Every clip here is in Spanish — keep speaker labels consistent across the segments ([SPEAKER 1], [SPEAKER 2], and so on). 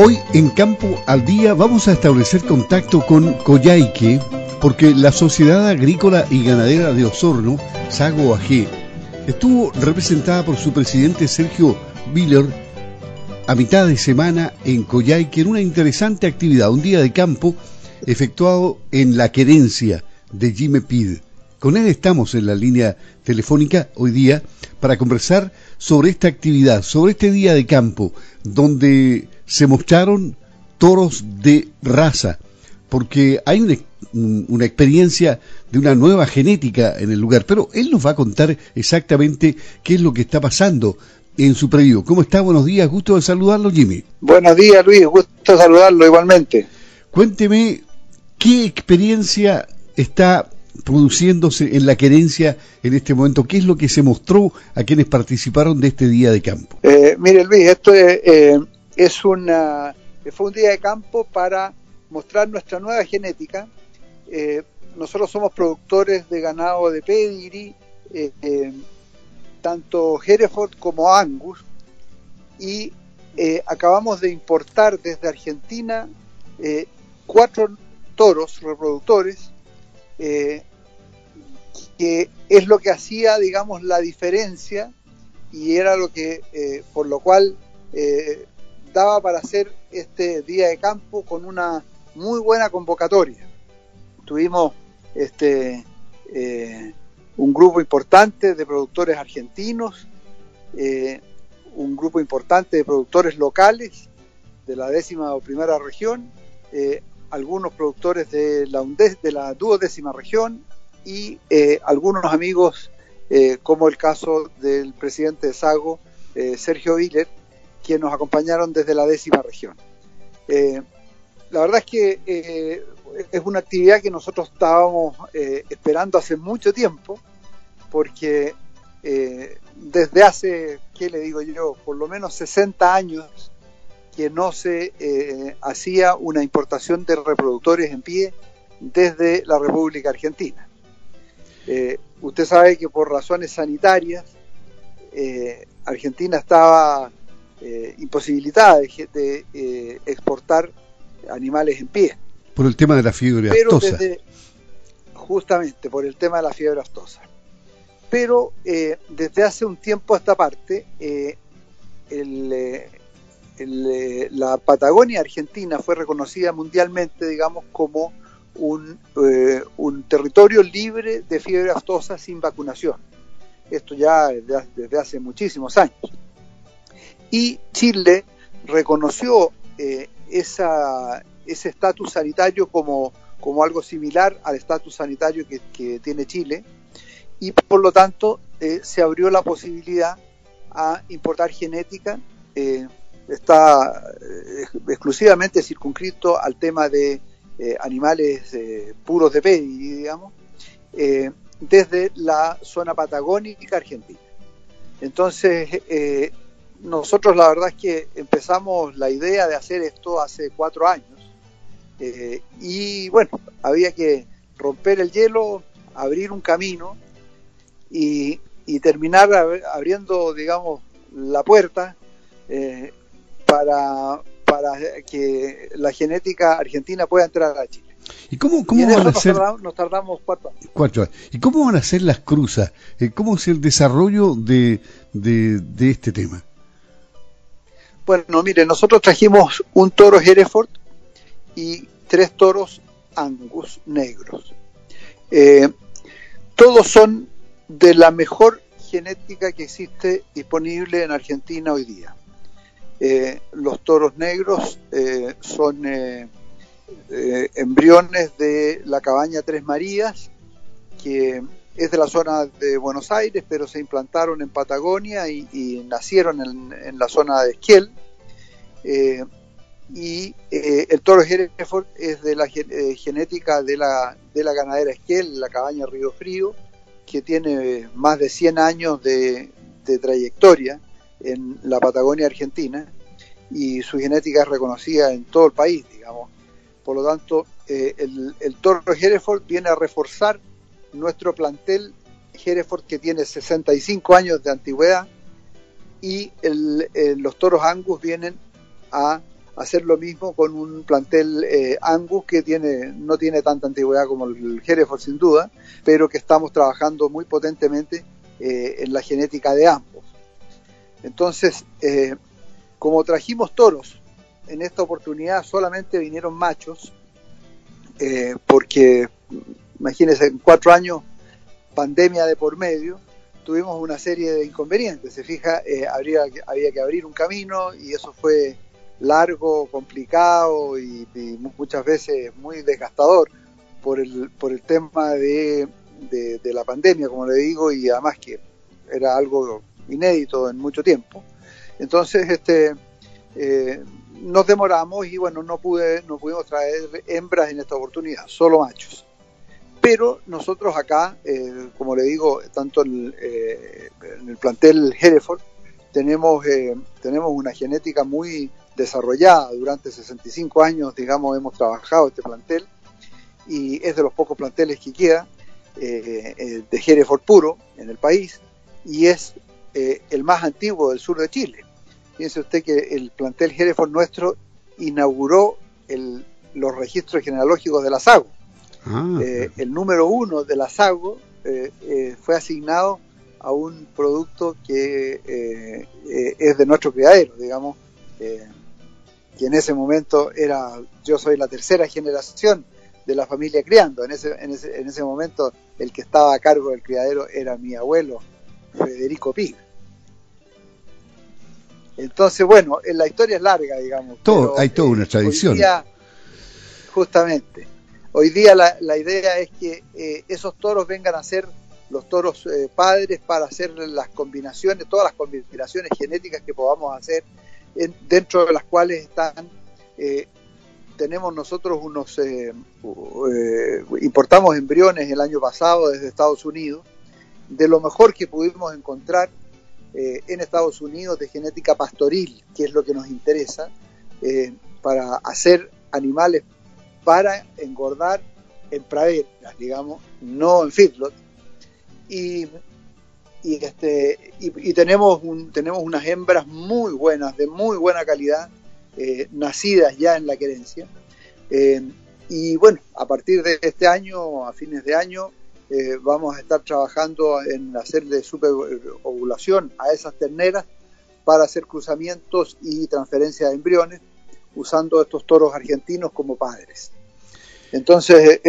[SPEAKER 1] Hoy en Campo al Día vamos a establecer contacto con Coyhaique porque la Sociedad Agrícola y Ganadera de Osorno, Sago AG, estuvo representada por su presidente Sergio Viller a mitad de semana en Coyhaique en una interesante actividad, un día de campo efectuado en la querencia de Jimmy Pid. Con él estamos en la línea telefónica hoy día para conversar sobre esta actividad, sobre este día de campo, donde se mostraron toros de raza, porque hay una, una, experiencia de una nueva genética en el lugar, pero él nos va a contar exactamente qué es lo que está pasando en su previo. ¿Cómo está? Buenos días, gusto de saludarlo, Jimmy.
[SPEAKER 2] Buenos días, Luis, gusto de saludarlo igualmente.
[SPEAKER 1] Cuénteme qué experiencia está produciéndose en la querencia en este momento? ¿Qué es lo que se mostró a quienes participaron de este día de campo?
[SPEAKER 2] Eh, mire Luis, esto es, eh, es una, fue un día de campo para mostrar nuestra nueva genética. Eh, nosotros somos productores de ganado de pedigree, eh, tanto Hereford como Angus, y acabamos de importar desde Argentina cuatro toros reproductores eh, que es lo que hacía, digamos, la diferencia y era lo que, eh, por lo cual eh, daba para hacer este día de campo con una muy buena convocatoria. Tuvimos este, un grupo importante de productores argentinos, un grupo importante de productores locales de la décima o primera región, algunos productores de la, de la duodécima región y eh, algunos amigos, eh, como el caso del presidente de Sago, eh, Sergio Viller, quienes nos acompañaron desde la décima región. la verdad es que es una actividad que nosotros estábamos esperando hace mucho tiempo, porque desde hace, ¿qué le digo yo?, por lo menos 60 años, que no se eh, hacía una importación de reproductores en pie desde la República Argentina. Eh, usted sabe que por razones sanitarias eh, Argentina estaba imposibilitada de, exportar animales en pie.
[SPEAKER 1] Por el tema de la fiebre
[SPEAKER 2] Pero justamente por el tema de la fiebre aftosa. Pero desde hace un tiempo a esta parte, el, eh, la Patagonia Argentina fue reconocida mundialmente, digamos, como un, eh, un territorio libre de fiebre aftosa sin vacunación. Esto ya desde, hace muchísimos años. Y Chile reconoció eh, ese estatus sanitario como, algo similar al estatus sanitario que, tiene Chile y por lo tanto se abrió la posibilidad a importar genética está eh, exclusivamente circunscrito al tema de eh, animales eh, puros de pedi, digamos, desde la zona patagónica argentina. Entonces, nosotros la verdad es que empezamos la idea de hacer esto hace cuatro años y bueno, había que romper el hielo, abrir un camino y, y terminar abriendo, digamos, la puerta para, para que la genética argentina pueda entrar a Chile.
[SPEAKER 1] ¿Y cómo, cómo van a ser?
[SPEAKER 2] Nos tardamos, cuatro años.
[SPEAKER 1] Cuatro años. ¿Y cómo van a ser las cruzas? Eh, ¿Cómo es el desarrollo de, de, este tema?
[SPEAKER 2] Bueno, mire, nosotros trajimos un toro Hereford y tres toros Angus negros. Eh, todos son de la mejor genética que existe disponible en Argentina hoy día. Eh, los toros negros eh, son embriones de la cabaña Tres Marías, que es de la zona de Buenos Aires, pero se implantaron en Patagonia y, nacieron en, la zona de Esquiel. y el toro Hereford es de la genética de la, de la ganadera Esquiel, la cabaña Río Frío, que tiene más de 100 años de trayectoria en la Patagonia Argentina y su genética es reconocida en todo el país, digamos. Por lo tanto, eh, el, el, toro Hereford viene a reforzar nuestro plantel Hereford que tiene 65 años de antigüedad y los toros Angus vienen a hacer lo mismo con un plantel eh, Angus que tiene, no tiene tanta antigüedad como el Hereford sin duda, pero que estamos trabajando muy potentemente eh, en la genética de ambos. Entonces, eh, como trajimos toros, en esta oportunidad solamente vinieron machos, porque imagínense, en cuatro años, pandemia de por medio, tuvimos una serie de inconvenientes. Se fija, habría, había que abrir un camino y eso fue largo, complicado y, muchas veces muy desgastador por el, por el tema de, de, la pandemia, como le digo, y además que era algo inédito en mucho tiempo. Entonces, este, eh, nos demoramos y bueno, no, pude, no pudimos traer hembras en esta oportunidad, solo machos. Pero nosotros acá, eh, como le digo, tanto en, eh, el plantel Hereford, tenemos, tenemos una genética muy, desarrollada. Durante 65 años, digamos, hemos trabajado este plantel y es de los pocos planteles que queda eh, eh, de Hereford puro en el país y es eh, el más antiguo del sur de Chile. Fíjense usted que el plantel Hereford nuestro inauguró los registros genealógicos de la SAGO. Ah, el número uno de la SAGO fue asignado a un producto que es de nuestro criadero, digamos, que en ese momento era, yo soy la tercera generación de la familia criando, en ese, en ese, en ese momento el que estaba a cargo del criadero era mi abuelo, Federico Pig. Entonces, bueno, la historia es larga, digamos.
[SPEAKER 1] Todo, hay toda una eh, tradición.
[SPEAKER 2] justamente, hoy día la, la idea es que eh, esos toros vengan a ser los toros eh, padres para hacer las combinaciones, todas las combinaciones genéticas que podamos hacer dentro de las cuales están, eh, tenemos nosotros unos, eh, eh, importamos embriones el año pasado desde Estados Unidos, de lo mejor que pudimos encontrar en Estados Unidos de genética pastoril, que es lo que nos interesa, para hacer animales para engordar en praderas, digamos, no en feedlot. Y este tenemos unas hembras muy buenas de muy buena calidad eh, nacidas ya en la querencia eh, y bueno a partir de este año a fines de año eh, vamos a estar trabajando en hacerle superovulación a esas terneras para hacer cruzamientos y transferencia de embriones usando estos toros argentinos como padres entonces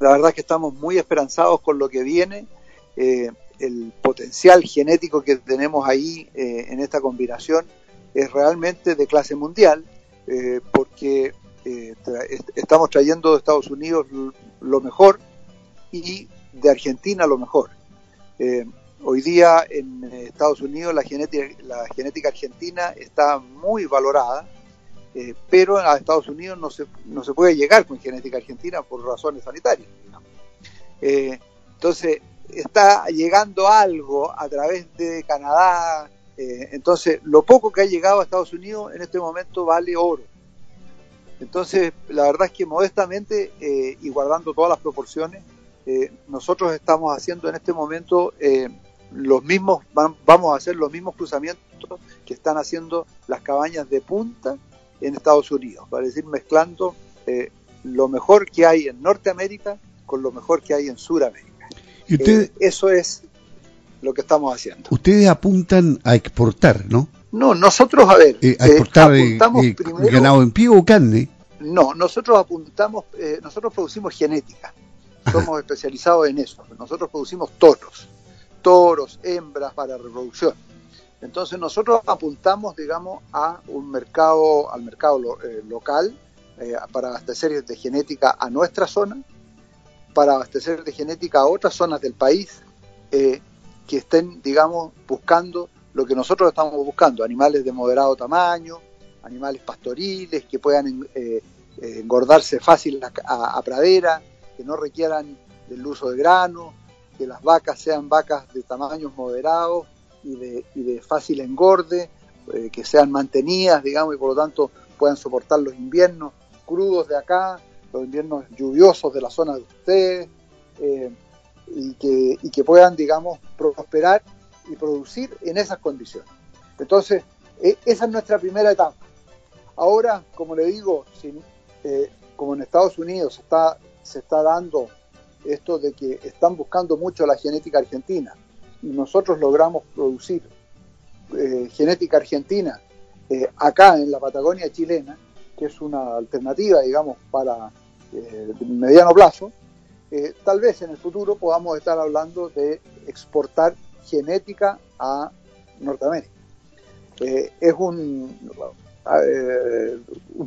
[SPEAKER 2] la verdad es que estamos muy esperanzados con lo que viene el potencial genético que tenemos ahí eh, en esta combinación es realmente de clase mundial, eh, porque eh, estamos trayendo de Estados Unidos lo mejor y de Argentina lo mejor. hoy día en Estados Unidos la genética, la genética argentina está muy valorada, pero a Estados Unidos no se, no se puede llegar con genética argentina por razones sanitarias. entonces, está llegando algo a través de Canadá. Eh, entonces, lo poco que ha llegado a Estados Unidos en este momento vale oro. Entonces, la verdad es que modestamente eh, y guardando todas las proporciones, eh, nosotros estamos haciendo en este momento los mismos, vamos a hacer los mismos cruzamientos que están haciendo las cabañas de punta en Estados Unidos, para decir, mezclando lo mejor que hay en Norteamérica con lo mejor que hay en Sudamérica. Eh, eso es lo que estamos haciendo.
[SPEAKER 1] Ustedes apuntan a exportar, ¿no?
[SPEAKER 2] No, nosotros, a ver,
[SPEAKER 1] eh, a exportar eh, ganado en pie o carne.
[SPEAKER 2] No, nosotros apuntamos, nosotros producimos genética, somos especializados en eso. Nosotros producimos toros, toros, hembras para reproducción. Entonces nosotros apuntamos, digamos, a un mercado, al mercado local para abastecer de genética a nuestra zona para abastecer de genética a otras zonas del país eh, que estén, digamos, buscando lo que nosotros estamos buscando, animales de moderado tamaño, animales pastoriles que puedan eh, eh, engordarse fácil a, pradera, que no requieran del uso de grano, que las vacas sean vacas de tamaños moderados y de, y de fácil engorde, que sean mantenidas, digamos, y por lo tanto puedan soportar los inviernos crudos de acá, los inviernos lluviosos de la zona de ustedes eh, y, que, y que puedan, digamos, prosperar y producir en esas condiciones. Entonces, e, esa es nuestra primera etapa. Ahora, como le digo, eh, como en Estados Unidos está, se está dando esto de que están buscando mucho la genética argentina nosotros logramos producir eh, genética argentina eh, acá en la Patagonia chilena, que es una alternativa, digamos, para eh, mediano plazo, tal vez en el futuro podamos estar hablando de exportar genética a Norteamérica. es un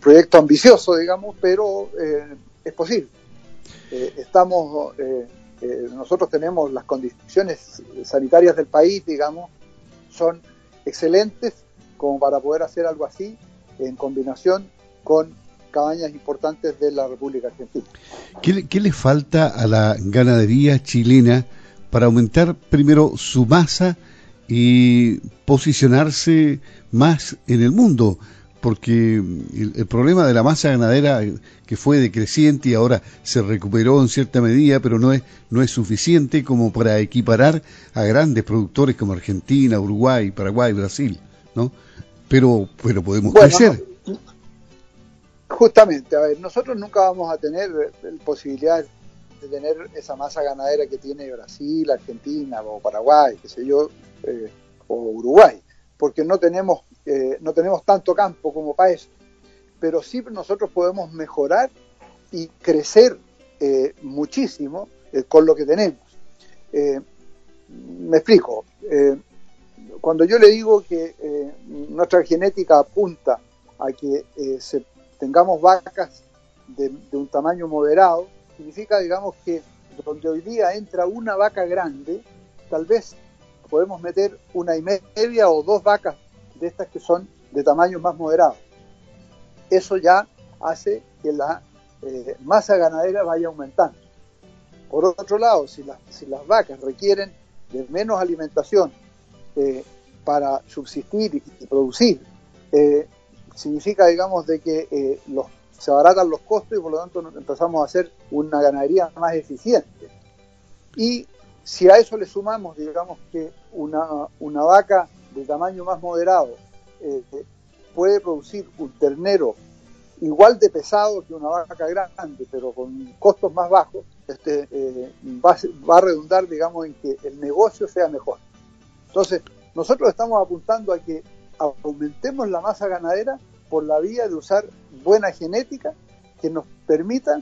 [SPEAKER 2] proyecto ambicioso, digamos, pero es posible. estamos nosotros tenemos las condiciones sanitarias del país, digamos, son excelentes como para poder hacer algo así en combinación con cabañas importantes de la República Argentina.
[SPEAKER 1] ¿Qué, le falta a la ganadería chilena para aumentar primero su masa y posicionarse más en el mundo? Porque el, problema de la masa ganadera que fue decreciente y ahora se recuperó en cierta medida, pero no es, no es suficiente como para equiparar a grandes productores como Argentina, Uruguay, Paraguay, Brasil, ¿no? Pero, pero podemos crecer.
[SPEAKER 2] Justamente, a ver, nosotros nunca vamos a tener posibilidad de tener esa masa ganadera que tiene Brasil, Argentina o Paraguay, qué sé yo, eh, o Uruguay, porque no tenemos eh, no tenemos tanto campo como eso, pero sí nosotros podemos mejorar y crecer eh, muchísimo eh, con lo que tenemos. me explico, cuando yo le digo que nuestra genética apunta a que tengamos vacas de, de un tamaño moderado, significa, digamos, que donde hoy día entra una vaca grande, tal vez podemos meter una y media o dos vacas de estas que son de tamaño más moderado. Eso ya hace que la eh, masa ganadera vaya aumentando. Por otro lado, si, las vacas requieren de menos alimentación eh, para subsistir y, producir, eh, significa, digamos, de que se abaratan los costos y por lo tanto empezamos a hacer una ganadería más eficiente. Y si a eso le sumamos, digamos, que una, vaca de tamaño más moderado eh, puede producir un ternero igual de pesado que una vaca grande, pero con costos más bajos, este, eh, va, a redundar, digamos, en que el negocio sea mejor. Entonces, nosotros estamos apuntando a que aumentemos la masa ganadera por la vía de usar buena genética que nos permita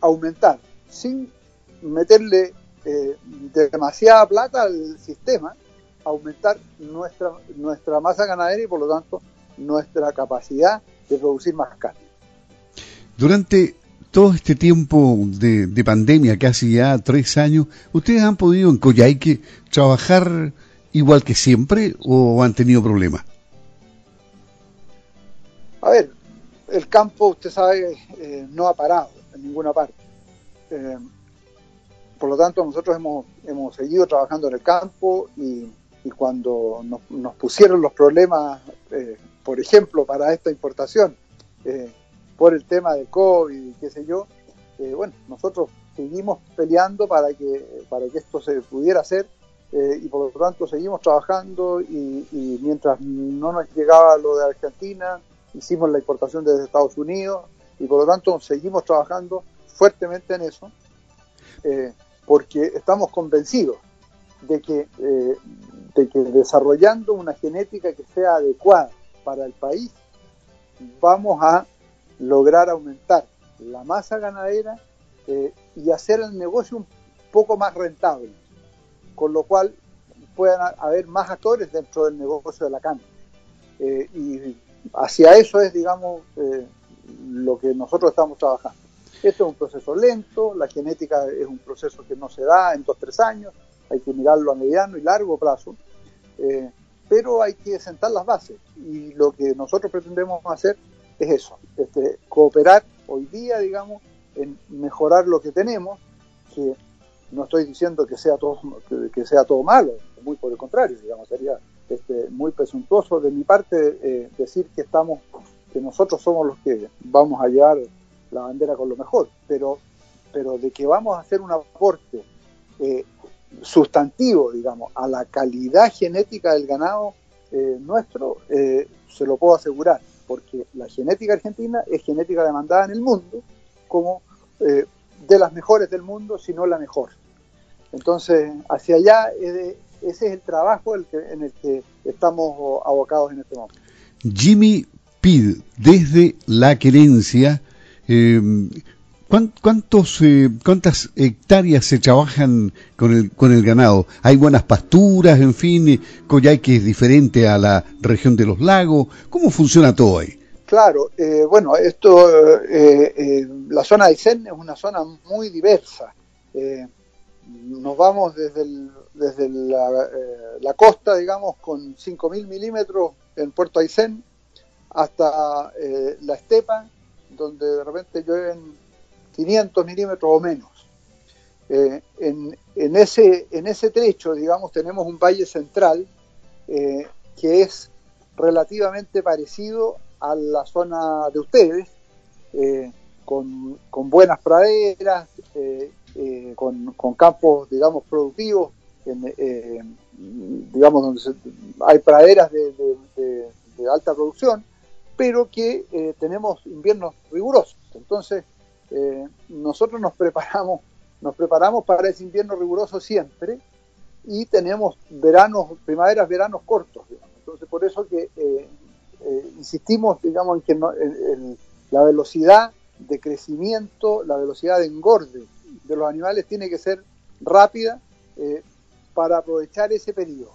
[SPEAKER 2] aumentar sin meterle eh, demasiada plata al sistema, aumentar nuestra, nuestra masa ganadera y por lo tanto nuestra capacidad de producir más carne.
[SPEAKER 1] Durante todo este tiempo de, pandemia, casi ya tres años, ¿ustedes han podido en Coyhaique trabajar igual que siempre o han tenido problemas?
[SPEAKER 2] A ver, el campo, usted sabe, eh, no ha parado en ninguna parte. Eh, por lo tanto, nosotros hemos, hemos seguido trabajando en el campo y cuando nos, pusieron los problemas, eh, por ejemplo, para esta importación, eh, por el tema de COVID y qué sé yo, eh, bueno, nosotros seguimos peleando para que, para que esto se pudiera hacer y por lo tanto seguimos trabajando y, mientras no nos llegaba lo de Argentina, hicimos la importación desde Estados Unidos y por lo tanto seguimos trabajando fuertemente en eso porque estamos convencidos de que de que desarrollando una genética que sea adecuada para el país, vamos a lograr aumentar la masa ganadera eh, y hacer el negocio un poco más rentable, con lo cual puedan haber más actores dentro del negocio de la carne. Eh, y hacia eso es, digamos, eh, lo que nosotros estamos trabajando. Esto es un proceso lento, la genética es un proceso que no se da en dos, tres años, hay que mirarlo a mediano y largo plazo, eh, pero hay que sentar las bases y lo que nosotros pretendemos hacer es eso, este, cooperar hoy día, digamos, en mejorar lo que tenemos, que no estoy diciendo que sea todo, que, sea todo malo, muy por el contrario, digamos, sería este, muy presuntuoso de mi parte eh, decir que estamos, que nosotros somos los que vamos a llevar la bandera con lo mejor, pero, pero de que vamos a hacer un aporte eh, sustantivo, digamos, a la calidad genética del ganado eh, nuestro, eh, se lo puedo asegurar. porque la genética argentina es genética demandada en el mundo como de las mejores del mundo, si no la mejor. Entonces, hacia allá, ese es el trabajo en el que estamos abocados en este momento.
[SPEAKER 1] Jimmy Pid, desde la querencia, eh, ¿Cuántos, eh, ¿Cuántas hectáreas se trabajan con el, con el ganado? ¿Hay buenas pasturas, en fin? Eh, Coyhaique es diferente a la región de los lagos. ¿Cómo funciona todo ahí?
[SPEAKER 2] Claro, eh, bueno, esto, la zona de Aysén es una zona muy diversa. nos vamos desde, desde la, costa, digamos, con 5.000 milímetros en Puerto Aysén hasta la estepa, donde de repente llueven 500 milímetros o menos. Eh, en, ese, en ese trecho, digamos, tenemos un valle central eh, que es relativamente parecido a la zona de ustedes, eh, con, buenas praderas, con, campos, digamos, productivos, digamos, donde hay praderas de, alta producción, pero que tenemos inviernos rigurosos. Entonces, eh, nosotros nos preparamos, nos preparamos para ese invierno riguroso siempre y tenemos veranos, primaveras, veranos cortos. Entonces, por eso que eh, eh, insistimos, digamos, en que la velocidad de crecimiento, la velocidad de engorde de los animales tiene que ser rápida para aprovechar ese periodo.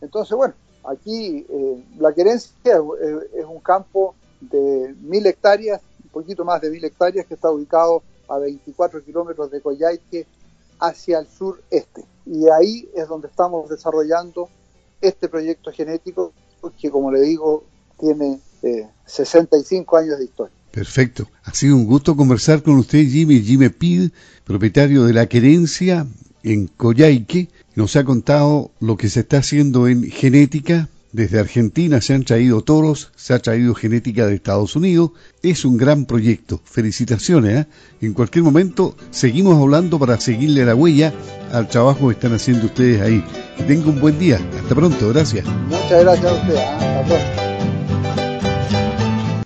[SPEAKER 2] Entonces, bueno, aquí la querencia es un campo de mil hectáreas poquito más de mil hectáreas que está ubicado a 24 kilómetros de Coyhaique hacia el sureste. Y ahí es donde estamos desarrollando este proyecto genético que, como le digo, tiene 65 eh, años de historia.
[SPEAKER 1] Perfecto. Ha sido un gusto conversar con usted, Jimmy, Jimmy Pid, propietario de la querencia en Coyhaique. Nos ha contado lo que se está haciendo en genética desde Argentina se han traído toros, se ha traído genética de Estados Unidos. Es un gran proyecto. Felicitaciones. ¿eh? En cualquier momento seguimos hablando para seguirle la huella al trabajo que están haciendo ustedes ahí. Que tenga un buen día. Hasta pronto. Gracias.
[SPEAKER 2] Muchas gracias a usted. ¿eh?